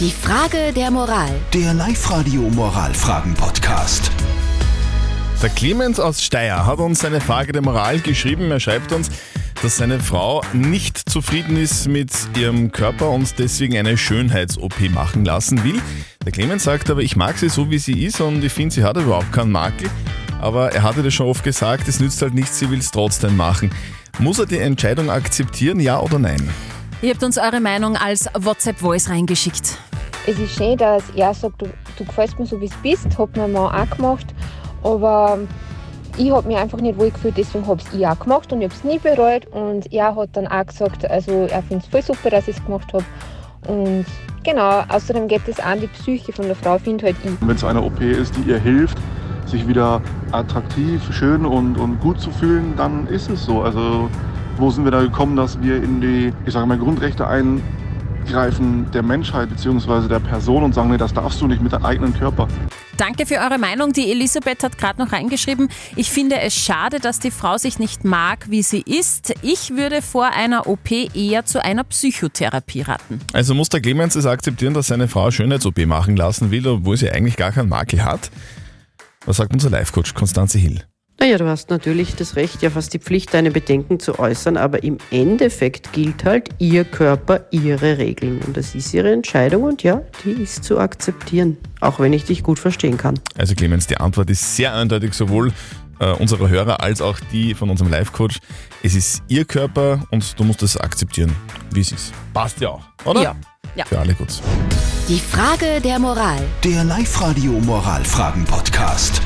Die Frage der Moral. Der Live-Radio Moralfragen-Podcast. Der Clemens aus Steyr hat uns seine Frage der Moral geschrieben. Er schreibt uns, dass seine Frau nicht zufrieden ist mit ihrem Körper und deswegen eine Schönheits-OP machen lassen will. Der Clemens sagt aber, ich mag sie so, wie sie ist und ich finde, sie hat überhaupt keinen Makel. Aber er hatte das schon oft gesagt, es nützt halt nichts, sie will es trotzdem machen. Muss er die Entscheidung akzeptieren, ja oder nein? Ihr habt uns eure Meinung als WhatsApp-Voice reingeschickt. Es ist schön, dass er sagt, du, du gefällst mir so, wie du bist, hat mein Mann auch gemacht. Aber ich habe mich einfach nicht wohl gefühlt, deswegen habe ich es auch gemacht und ich habe es nie bereut. Und er hat dann auch gesagt, also er findet es voll super, dass ich es gemacht habe. Und genau, außerdem geht es an die Psyche von der Frau, finde halt ich. Wenn es eine OP ist, die ihr hilft, sich wieder attraktiv, schön und, und gut zu fühlen, dann ist es so. Also wo sind wir da gekommen, dass wir in die, ich sage mal, Grundrechte eingreifen der Menschheit bzw. der Person und sagen, nee, das darfst du nicht mit deinem eigenen Körper. Danke für eure Meinung. Die Elisabeth hat gerade noch reingeschrieben, ich finde es schade, dass die Frau sich nicht mag, wie sie ist. Ich würde vor einer OP eher zu einer Psychotherapie raten. Also muss der Clemens es akzeptieren, dass seine Frau Schönheits-OP machen lassen will, obwohl sie eigentlich gar keinen Makel hat? Was sagt unser Life-Coach Konstanze Hill? Naja, du hast natürlich das Recht, ja fast die Pflicht, deine Bedenken zu äußern, aber im Endeffekt gilt halt ihr Körper, ihre Regeln. Und das ist ihre Entscheidung und ja, die ist zu akzeptieren, auch wenn ich dich gut verstehen kann. Also Clemens, die Antwort ist sehr eindeutig, sowohl äh, unserer Hörer als auch die von unserem Life-Coach. Es ist ihr Körper und du musst es akzeptieren, wie es ist. Passt ja auch, oder? Ja. Ja. Für alle gut. Die Frage der Moral. Der Live-Radio Moralfragen-Podcast.